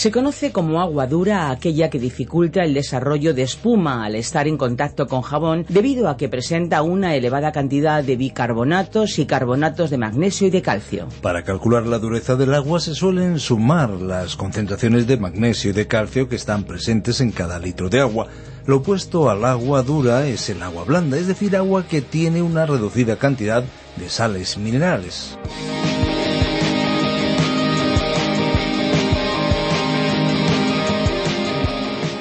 Se conoce como agua dura aquella que dificulta el desarrollo de espuma al estar en contacto con jabón debido a que presenta una elevada cantidad de bicarbonatos y carbonatos de magnesio y de calcio. Para calcular la dureza del agua se suelen sumar las concentraciones de magnesio y de calcio que están presentes en cada litro de agua. Lo opuesto al agua dura es el agua blanda, es decir, agua que tiene una reducida cantidad de sales minerales.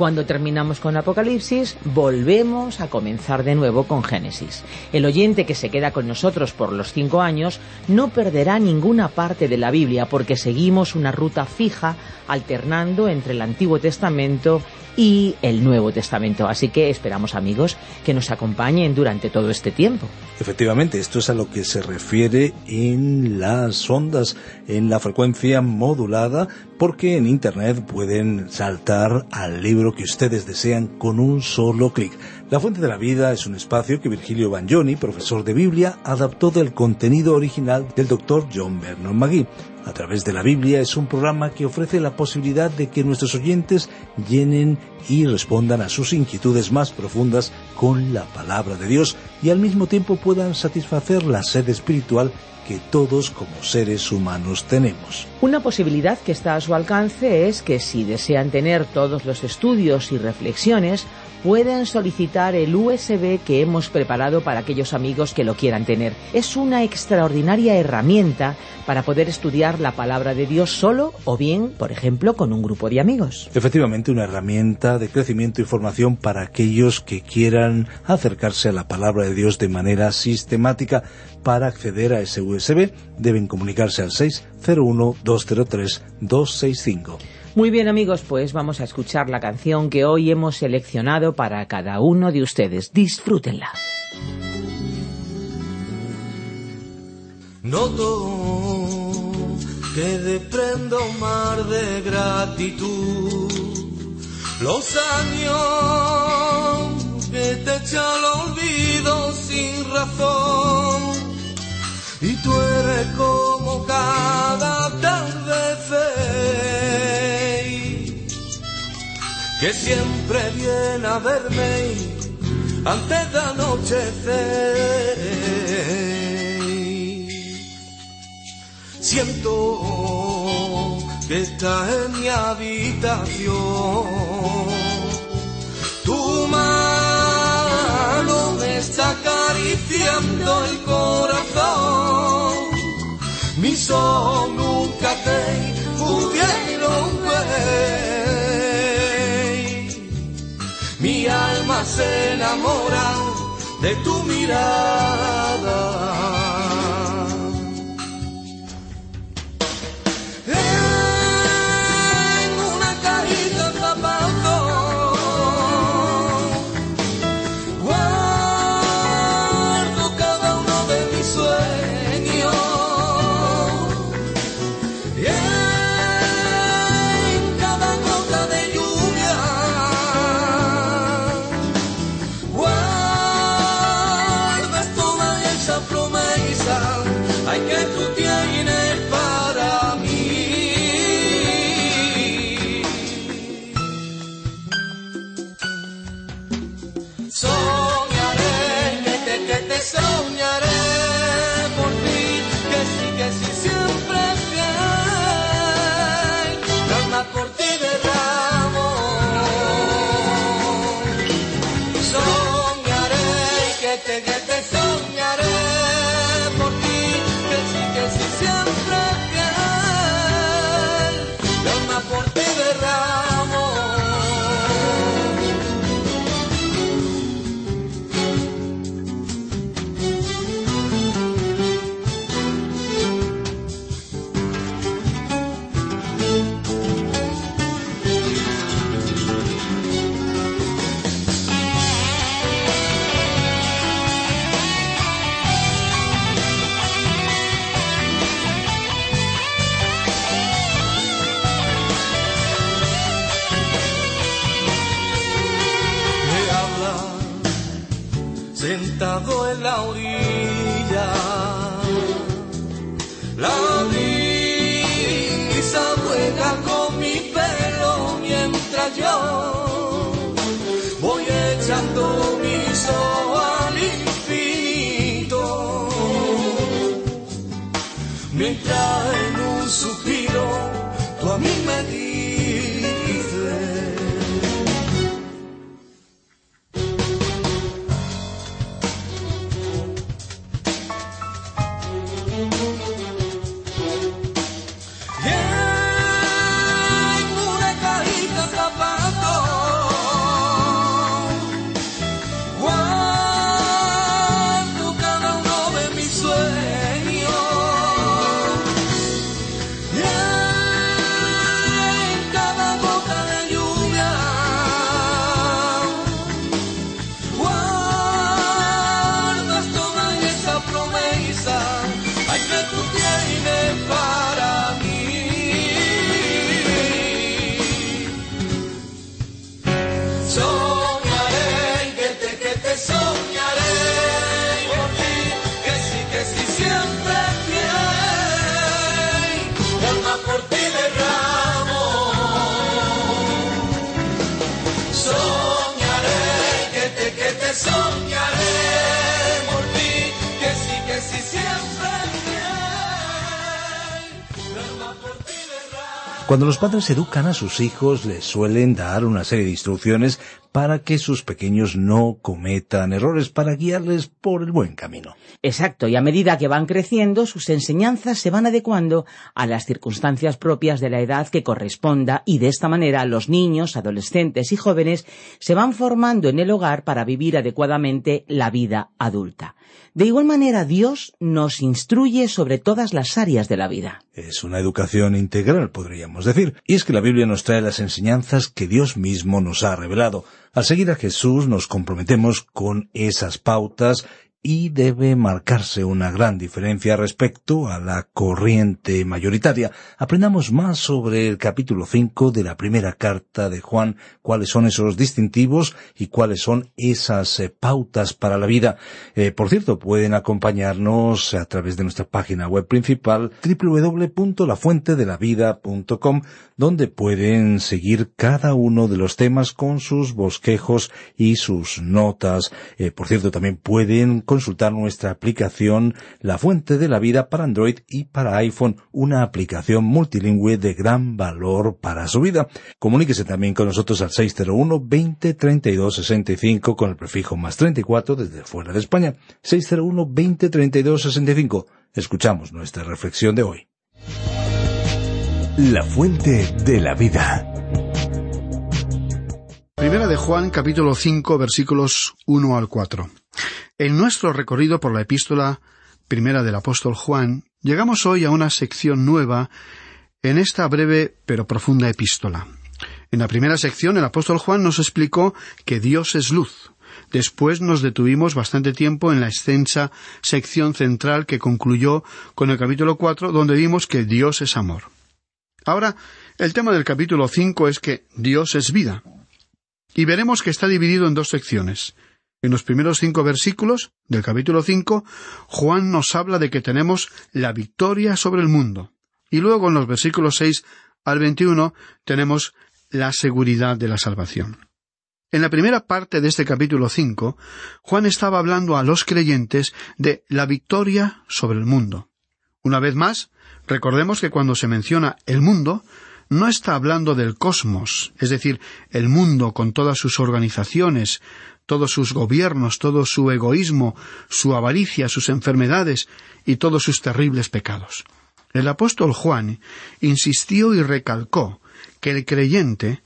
Cuando terminamos con Apocalipsis, volvemos a comenzar de nuevo con Génesis. El oyente que se queda con nosotros por los cinco años no perderá ninguna parte de la Biblia porque seguimos una ruta fija alternando entre el Antiguo Testamento y el Nuevo Testamento. Así que esperamos amigos que nos acompañen durante todo este tiempo. Efectivamente, esto es a lo que se refiere en las ondas, en la frecuencia modulada, porque en Internet pueden saltar al libro que ustedes desean con un solo clic. La Fuente de la Vida es un espacio que Virgilio Bagnoni, profesor de Biblia, adaptó del contenido original del doctor John Vernon McGee. A través de la Biblia es un programa que ofrece la posibilidad de que nuestros oyentes llenen y respondan a sus inquietudes más profundas con la palabra de Dios y al mismo tiempo puedan satisfacer la sed espiritual que todos como seres humanos tenemos. Una posibilidad que está a su alcance es que si desean tener todos los estudios y reflexiones, pueden solicitar el USB que hemos preparado para aquellos amigos que lo quieran tener. Es una extraordinaria herramienta para poder estudiar la palabra de Dios solo o bien, por ejemplo, con un grupo de amigos. Efectivamente, una herramienta de crecimiento y formación para aquellos que quieran acercarse a la palabra de Dios de manera sistemática. Para acceder a ese USB deben comunicarse al 601 203 265. Muy bien amigos, pues vamos a escuchar la canción que hoy hemos seleccionado para cada uno de ustedes. Disfrútenla. Noto que desprendo mar de gratitud. Los años que te echan al olvido sin razón. Y tú eres como siempre viene a verme antes de anochecer. Siento que estás en mi habitación, tu mano me está acariciando el corazón. Mis ojos nunca te pudieron ver. Mi alma se enamora de tu mirada. You. Cuando los padres educan a sus hijos, les suelen dar una serie de instrucciones para que sus pequeños no cometan errores, para guiarles por el buen camino. Exacto, y a medida que van creciendo, sus enseñanzas se van adecuando a las circunstancias propias de la edad que corresponda y de esta manera los niños, adolescentes y jóvenes se van formando en el hogar para vivir adecuadamente la vida adulta. De igual manera, Dios nos instruye sobre todas las áreas de la vida. Es una educación integral, podríamos decir. Y es que la Biblia nos trae las enseñanzas que Dios mismo nos ha revelado. Al seguir a Jesús nos comprometemos con esas pautas y debe marcarse una gran diferencia respecto a la corriente mayoritaria. Aprendamos más sobre el capítulo 5 de la primera carta de Juan, cuáles son esos distintivos y cuáles son esas eh, pautas para la vida. Eh, por cierto, pueden acompañarnos a través de nuestra página web principal www.lafuentedelavida.com donde pueden seguir cada uno de los temas con sus bosquejos y sus notas. Eh, por cierto, también pueden consultar nuestra aplicación La Fuente de la Vida para Android y para iPhone, una aplicación multilingüe de gran valor para su vida. Comuníquese también con nosotros al 601 20 32 65 con el prefijo más 34 desde fuera de España. 601 20 32 65. Escuchamos nuestra reflexión de hoy. La Fuente de la Vida. Primera de Juan capítulo 5 versículos 1 al 4. En nuestro recorrido por la epístola primera del apóstol Juan, llegamos hoy a una sección nueva en esta breve pero profunda epístola. En la primera sección el apóstol Juan nos explicó que Dios es luz. Después nos detuvimos bastante tiempo en la extensa sección central que concluyó con el capítulo 4 donde vimos que Dios es amor. Ahora, el tema del capítulo 5 es que Dios es vida. Y veremos que está dividido en dos secciones. En los primeros cinco versículos del capítulo cinco, Juan nos habla de que tenemos la victoria sobre el mundo. Y luego en los versículos seis al veintiuno tenemos la seguridad de la salvación. En la primera parte de este capítulo cinco, Juan estaba hablando a los creyentes de la victoria sobre el mundo. Una vez más, recordemos que cuando se menciona el mundo, no está hablando del cosmos, es decir, el mundo con todas sus organizaciones, todos sus gobiernos, todo su egoísmo, su avaricia, sus enfermedades y todos sus terribles pecados. El apóstol Juan insistió y recalcó que el creyente,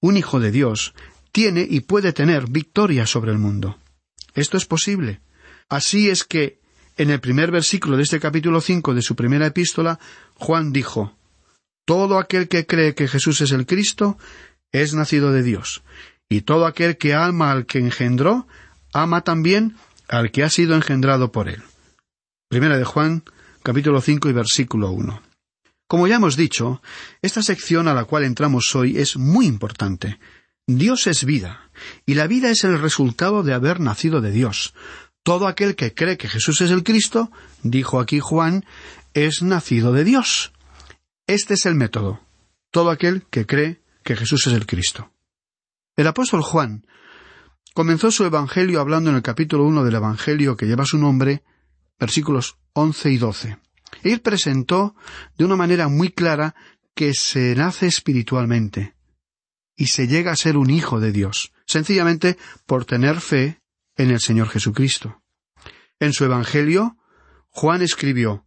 un hijo de Dios, tiene y puede tener victoria sobre el mundo. Esto es posible. Así es que, en el primer versículo de este capítulo cinco de su primera epístola, Juan dijo todo aquel que cree que Jesús es el Cristo es nacido de Dios, y todo aquel que ama al que engendró, ama también al que ha sido engendrado por él. Primera de Juan, capítulo 5 y versículo 1. Como ya hemos dicho, esta sección a la cual entramos hoy es muy importante. Dios es vida, y la vida es el resultado de haber nacido de Dios. Todo aquel que cree que Jesús es el Cristo, dijo aquí Juan, es nacido de Dios. Este es el método. Todo aquel que cree que Jesús es el Cristo. El apóstol Juan comenzó su Evangelio hablando en el capítulo uno del Evangelio que lleva su nombre, versículos once y doce. Él presentó de una manera muy clara que se nace espiritualmente y se llega a ser un hijo de Dios, sencillamente por tener fe en el Señor Jesucristo. En su Evangelio, Juan escribió,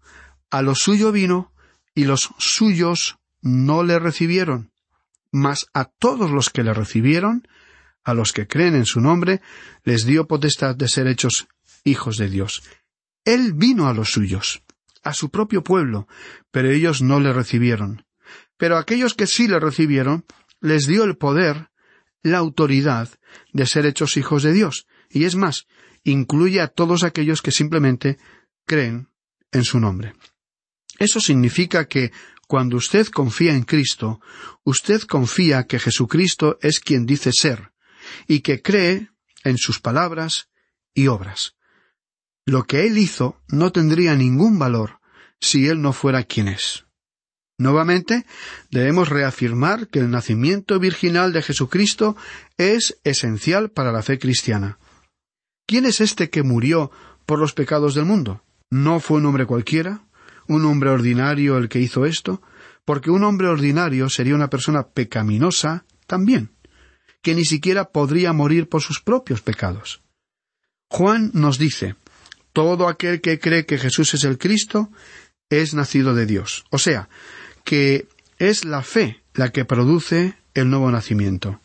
A lo suyo vino y los suyos no le recibieron. Mas a todos los que le recibieron, a los que creen en su nombre, les dio potestad de ser hechos hijos de Dios. Él vino a los suyos, a su propio pueblo, pero ellos no le recibieron. Pero aquellos que sí le recibieron, les dio el poder, la autoridad de ser hechos hijos de Dios. Y es más, incluye a todos aquellos que simplemente creen en su nombre. Eso significa que cuando usted confía en Cristo, usted confía que Jesucristo es quien dice ser, y que cree en sus palabras y obras. Lo que Él hizo no tendría ningún valor si Él no fuera quien es. Nuevamente, debemos reafirmar que el nacimiento virginal de Jesucristo es esencial para la fe cristiana. ¿Quién es este que murió por los pecados del mundo? ¿No fue un hombre cualquiera? Un hombre ordinario el que hizo esto, porque un hombre ordinario sería una persona pecaminosa también, que ni siquiera podría morir por sus propios pecados. Juan nos dice, todo aquel que cree que Jesús es el Cristo es nacido de Dios. O sea, que es la fe la que produce el nuevo nacimiento.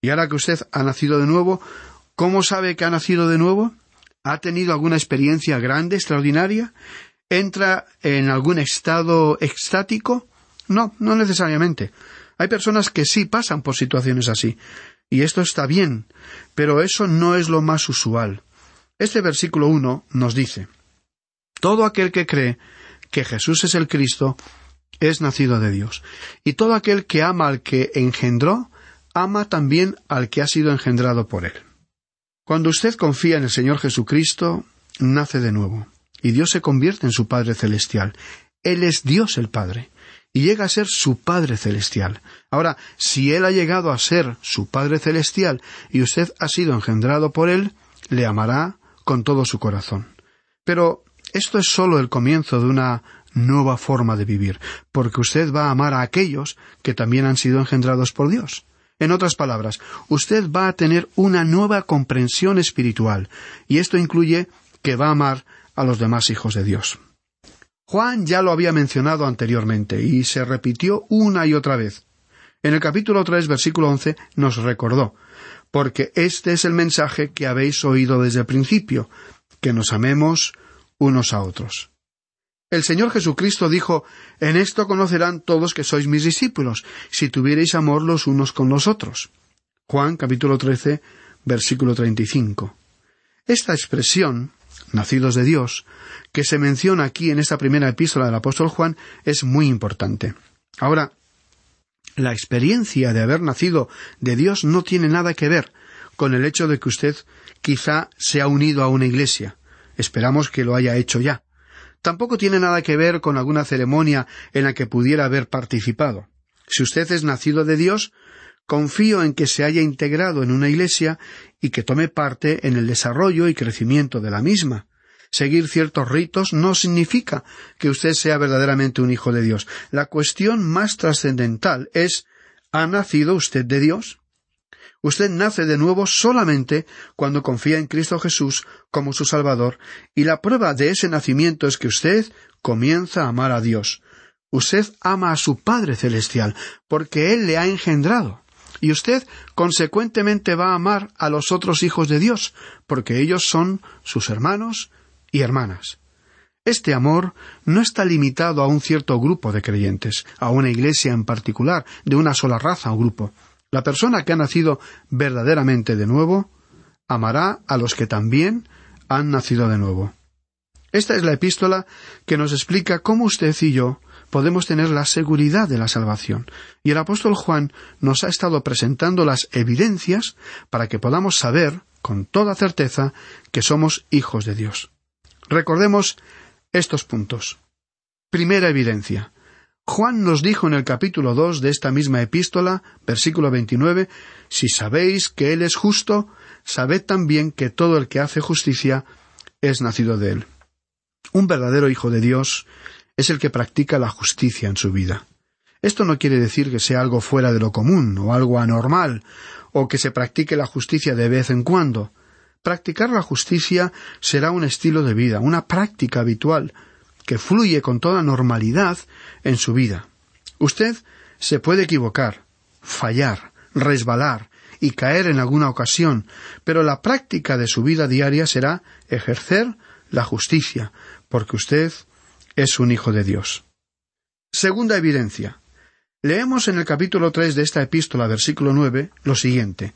Y ahora que usted ha nacido de nuevo, ¿cómo sabe que ha nacido de nuevo? ¿Ha tenido alguna experiencia grande, extraordinaria? Entra en algún estado extático? No, no necesariamente. Hay personas que sí pasan por situaciones así, y esto está bien, pero eso no es lo más usual. Este versículo uno nos dice Todo aquel que cree que Jesús es el Cristo es nacido de Dios, y todo aquel que ama al que engendró, ama también al que ha sido engendrado por él. Cuando usted confía en el Señor Jesucristo, nace de nuevo y Dios se convierte en su Padre Celestial. Él es Dios el Padre, y llega a ser su Padre Celestial. Ahora, si Él ha llegado a ser su Padre Celestial y usted ha sido engendrado por Él, le amará con todo su corazón. Pero esto es sólo el comienzo de una nueva forma de vivir, porque usted va a amar a aquellos que también han sido engendrados por Dios. En otras palabras, usted va a tener una nueva comprensión espiritual, y esto incluye que va a amar a los demás hijos de Dios. Juan ya lo había mencionado anteriormente y se repitió una y otra vez. En el capítulo tres, versículo once, nos recordó porque este es el mensaje que habéis oído desde el principio, que nos amemos unos a otros. El Señor Jesucristo dijo En esto conocerán todos que sois mis discípulos, si tuviereis amor los unos con los otros. Juan capítulo 13, versículo 35. Esta expresión, nacidos de Dios, que se menciona aquí en esta primera epístola del apóstol Juan, es muy importante. Ahora, la experiencia de haber nacido de Dios no tiene nada que ver con el hecho de que usted quizá se ha unido a una iglesia. Esperamos que lo haya hecho ya. Tampoco tiene nada que ver con alguna ceremonia en la que pudiera haber participado. Si usted es nacido de Dios, confío en que se haya integrado en una iglesia y que tome parte en el desarrollo y crecimiento de la misma. Seguir ciertos ritos no significa que usted sea verdaderamente un hijo de Dios. La cuestión más trascendental es ¿ha nacido usted de Dios? Usted nace de nuevo solamente cuando confía en Cristo Jesús como su Salvador, y la prueba de ese nacimiento es que usted comienza a amar a Dios. Usted ama a su Padre Celestial, porque Él le ha engendrado. Y usted, consecuentemente, va a amar a los otros hijos de Dios, porque ellos son sus hermanos, y hermanas. Este amor no está limitado a un cierto grupo de creyentes, a una iglesia en particular, de una sola raza o grupo. La persona que ha nacido verdaderamente de nuevo amará a los que también han nacido de nuevo. Esta es la epístola que nos explica cómo usted y yo podemos tener la seguridad de la salvación. Y el apóstol Juan nos ha estado presentando las evidencias para que podamos saber con toda certeza que somos hijos de Dios. Recordemos estos puntos. Primera evidencia. Juan nos dijo en el capítulo dos de esta misma epístola, versículo veintinueve, Si sabéis que Él es justo, sabed también que todo el que hace justicia es nacido de Él. Un verdadero Hijo de Dios es el que practica la justicia en su vida. Esto no quiere decir que sea algo fuera de lo común o algo anormal, o que se practique la justicia de vez en cuando. Practicar la justicia será un estilo de vida, una práctica habitual, que fluye con toda normalidad en su vida. Usted se puede equivocar, fallar, resbalar y caer en alguna ocasión, pero la práctica de su vida diaria será ejercer la justicia, porque usted es un hijo de Dios. Segunda evidencia. Leemos en el capítulo tres de esta epístola, versículo nueve, lo siguiente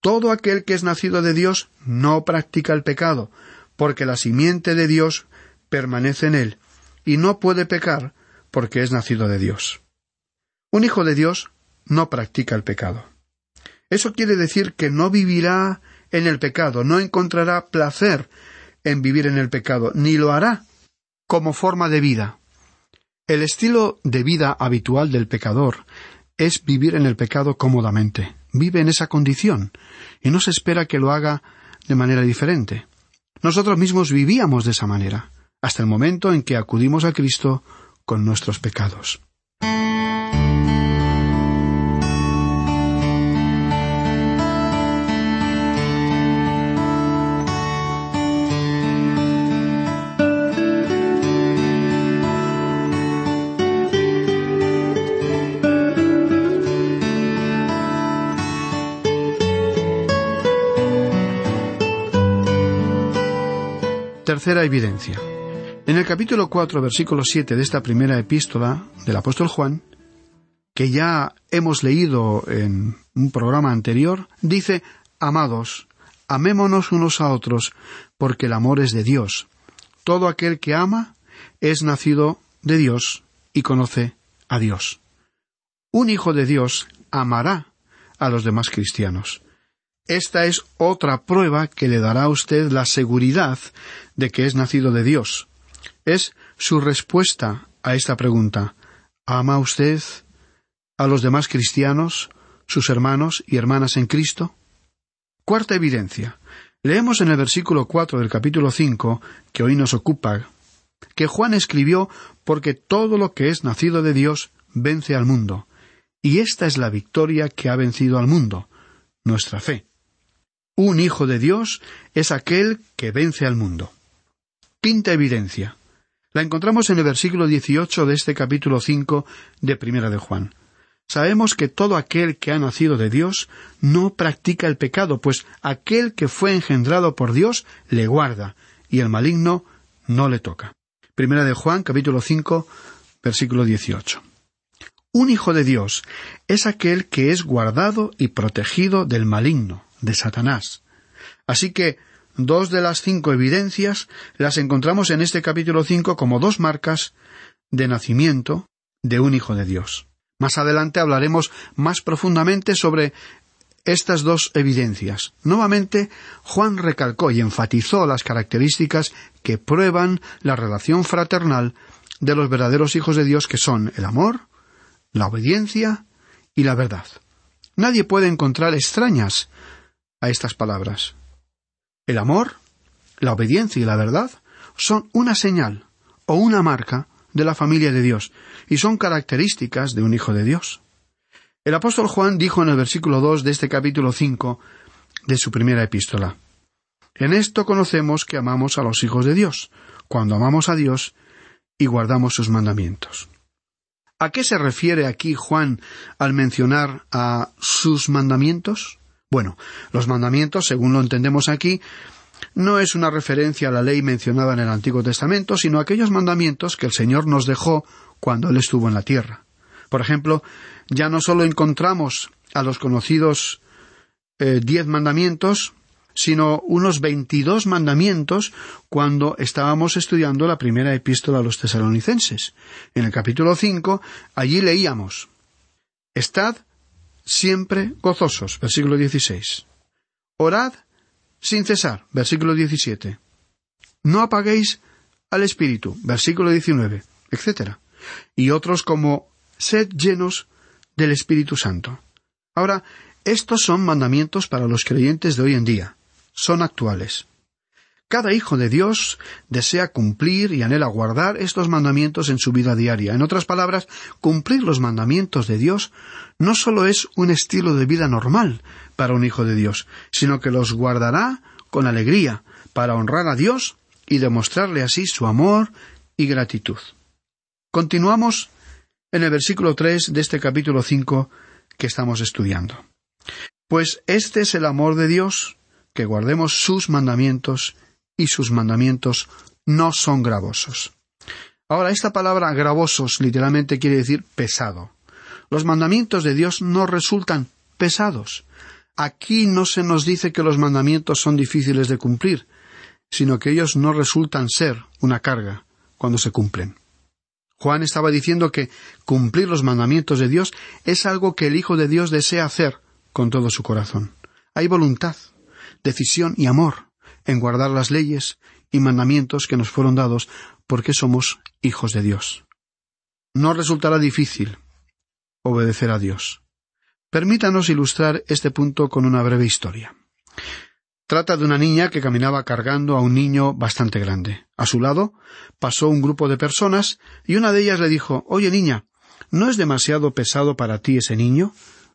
todo aquel que es nacido de Dios no practica el pecado, porque la simiente de Dios permanece en él, y no puede pecar porque es nacido de Dios. Un hijo de Dios no practica el pecado. Eso quiere decir que no vivirá en el pecado, no encontrará placer en vivir en el pecado, ni lo hará como forma de vida. El estilo de vida habitual del pecador es vivir en el pecado cómodamente vive en esa condición y no se espera que lo haga de manera diferente. Nosotros mismos vivíamos de esa manera, hasta el momento en que acudimos a Cristo con nuestros pecados. Tercera evidencia. En el capítulo cuatro, versículo siete de esta primera epístola del apóstol Juan, que ya hemos leído en un programa anterior, dice Amados, amémonos unos a otros, porque el amor es de Dios. Todo aquel que ama es nacido de Dios y conoce a Dios. Un hijo de Dios amará a los demás cristianos. Esta es otra prueba que le dará a usted la seguridad de que es nacido de Dios. Es su respuesta a esta pregunta. ¿Ama usted a los demás cristianos, sus hermanos y hermanas en Cristo? Cuarta evidencia. Leemos en el versículo cuatro del capítulo cinco, que hoy nos ocupa, que Juan escribió porque todo lo que es nacido de Dios vence al mundo, y esta es la victoria que ha vencido al mundo, nuestra fe. Un hijo de Dios es aquel que vence al mundo. Quinta evidencia. La encontramos en el versículo 18 de este capítulo 5 de Primera de Juan. Sabemos que todo aquel que ha nacido de Dios no practica el pecado, pues aquel que fue engendrado por Dios le guarda, y el maligno no le toca. Primera de Juan, capítulo 5, versículo 18. Un hijo de Dios es aquel que es guardado y protegido del maligno, de Satanás. Así que dos de las cinco evidencias las encontramos en este capítulo 5 como dos marcas de nacimiento de un hijo de Dios. Más adelante hablaremos más profundamente sobre estas dos evidencias. Nuevamente, Juan recalcó y enfatizó las características que prueban la relación fraternal de los verdaderos hijos de Dios que son el amor, la obediencia y la verdad. Nadie puede encontrar extrañas a estas palabras. El amor, la obediencia y la verdad son una señal o una marca de la familia de Dios, y son características de un hijo de Dios. El apóstol Juan dijo en el versículo dos de este capítulo cinco de su primera epístola En esto conocemos que amamos a los hijos de Dios, cuando amamos a Dios y guardamos sus mandamientos. ¿A qué se refiere aquí Juan al mencionar a sus mandamientos? Bueno, los mandamientos, según lo entendemos aquí, no es una referencia a la ley mencionada en el Antiguo Testamento, sino a aquellos mandamientos que el Señor nos dejó cuando Él estuvo en la tierra. Por ejemplo, ya no solo encontramos a los conocidos eh, diez mandamientos, sino unos veintidós mandamientos cuando estábamos estudiando la primera epístola a los tesalonicenses. En el capítulo cinco, allí leíamos Estad siempre gozosos, versículo dieciséis. Orad sin cesar, versículo 17. No apaguéis al Espíritu, versículo 19, etc. Y otros como sed llenos del Espíritu Santo. Ahora, estos son mandamientos para los creyentes de hoy en día. Son actuales. Cada hijo de Dios desea cumplir y anhela guardar estos mandamientos en su vida diaria. En otras palabras, cumplir los mandamientos de Dios no solo es un estilo de vida normal para un hijo de Dios, sino que los guardará con alegría para honrar a Dios y demostrarle así su amor y gratitud. Continuamos en el versículo tres de este capítulo cinco que estamos estudiando. Pues este es el amor de Dios, que guardemos sus mandamientos y sus mandamientos no son gravosos. Ahora, esta palabra gravosos literalmente quiere decir pesado. Los mandamientos de Dios no resultan pesados. Aquí no se nos dice que los mandamientos son difíciles de cumplir, sino que ellos no resultan ser una carga cuando se cumplen. Juan estaba diciendo que cumplir los mandamientos de Dios es algo que el Hijo de Dios desea hacer con todo su corazón. Hay voluntad, decisión y amor en guardar las leyes y mandamientos que nos fueron dados porque somos hijos de Dios. No resultará difícil obedecer a Dios. Permítanos ilustrar este punto con una breve historia. Trata de una niña que caminaba cargando a un niño bastante grande. A su lado pasó un grupo de personas y una de ellas le dijo Oye niña, ¿no es demasiado pesado para ti ese niño?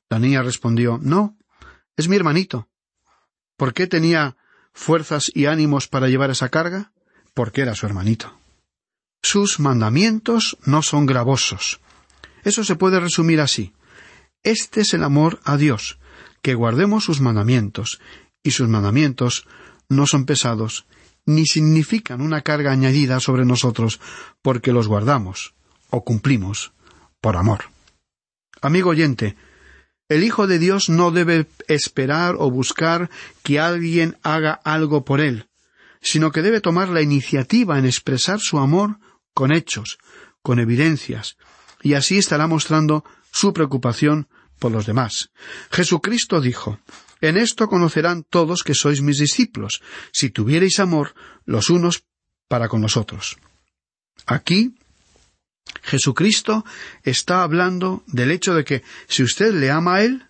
La niña respondió No, es mi hermanito. ¿Por qué tenía fuerzas y ánimos para llevar esa carga? Porque era su hermanito. Sus mandamientos no son gravosos. Eso se puede resumir así. Este es el amor a Dios, que guardemos sus mandamientos, y sus mandamientos no son pesados, ni significan una carga añadida sobre nosotros, porque los guardamos o cumplimos por amor. Amigo oyente, el Hijo de Dios no debe esperar o buscar que alguien haga algo por él, sino que debe tomar la iniciativa en expresar su amor con hechos, con evidencias, y así estará mostrando su preocupación por los demás. Jesucristo dijo En esto conocerán todos que sois mis discípulos, si tuviereis amor los unos para con los otros. Aquí Jesucristo está hablando del hecho de que si usted le ama a Él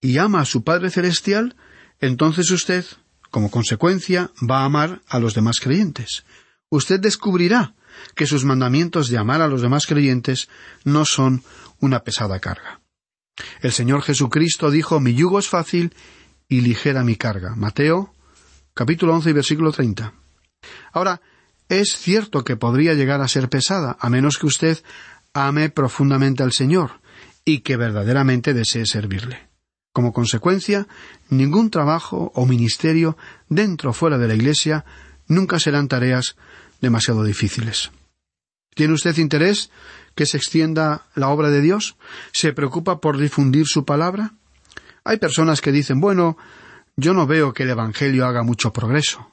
y ama a su Padre Celestial, entonces usted Como consecuencia, va a amar a los demás creyentes. Usted descubrirá que sus mandamientos de amar a los demás creyentes no son una pesada carga. El Señor Jesucristo dijo Mi yugo es fácil y ligera mi carga. Mateo capítulo once y versículo treinta. Ahora, es cierto que podría llegar a ser pesada, a menos que usted ame profundamente al Señor y que verdaderamente desee servirle. Como consecuencia, ningún trabajo o ministerio dentro o fuera de la Iglesia nunca serán tareas demasiado difíciles. ¿Tiene usted interés que se extienda la obra de Dios? ¿Se preocupa por difundir su palabra? Hay personas que dicen, bueno, yo no veo que el Evangelio haga mucho progreso.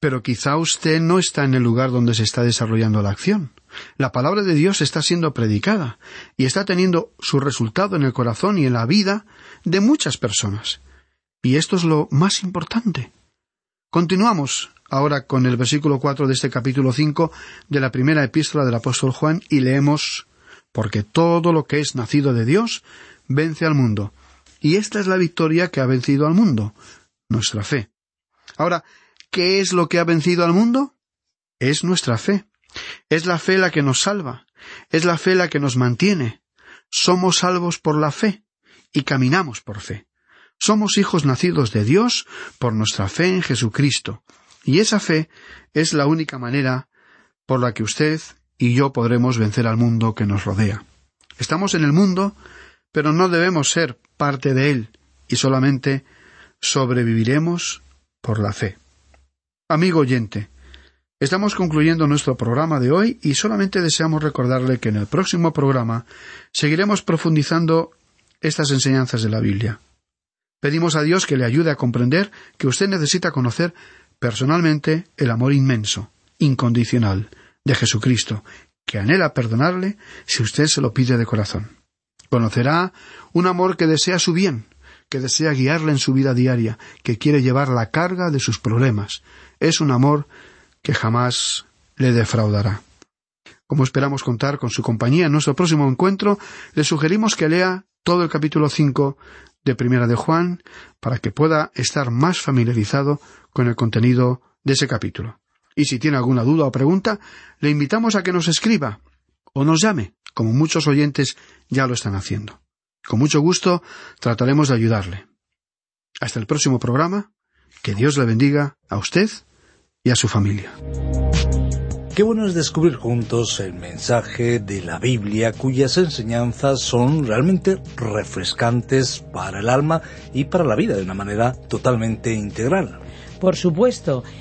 Pero quizá usted no está en el lugar donde se está desarrollando la acción. La palabra de Dios está siendo predicada y está teniendo su resultado en el corazón y en la vida de muchas personas. Y esto es lo más importante. Continuamos ahora con el versículo cuatro de este capítulo cinco de la primera epístola del apóstol Juan y leemos porque todo lo que es nacido de Dios vence al mundo. Y esta es la victoria que ha vencido al mundo, nuestra fe. Ahora, ¿qué es lo que ha vencido al mundo? Es nuestra fe. Es la fe la que nos salva. Es la fe la que nos mantiene. Somos salvos por la fe y caminamos por fe. Somos hijos nacidos de Dios por nuestra fe en Jesucristo. Y esa fe es la única manera por la que usted y yo podremos vencer al mundo que nos rodea. Estamos en el mundo, pero no debemos ser parte de él y solamente sobreviviremos por la fe. Amigo oyente, estamos concluyendo nuestro programa de hoy y solamente deseamos recordarle que en el próximo programa seguiremos profundizando estas enseñanzas de la Biblia. Pedimos a Dios que le ayude a comprender que usted necesita conocer personalmente el amor inmenso, incondicional, de Jesucristo, que anhela perdonarle si usted se lo pide de corazón. Conocerá un amor que desea su bien, que desea guiarle en su vida diaria, que quiere llevar la carga de sus problemas. Es un amor que jamás le defraudará. Como esperamos contar con su compañía en nuestro próximo encuentro, le sugerimos que lea todo el capítulo 5 de Primera de Juan para que pueda estar más familiarizado con el contenido de ese capítulo. Y si tiene alguna duda o pregunta, le invitamos a que nos escriba o nos llame, como muchos oyentes ya lo están haciendo. Con mucho gusto trataremos de ayudarle. Hasta el próximo programa. Que Dios le bendiga a usted y a su familia. Qué bueno es descubrir juntos el mensaje de la Biblia cuyas enseñanzas son realmente refrescantes para el alma y para la vida de una manera totalmente integral. Por supuesto.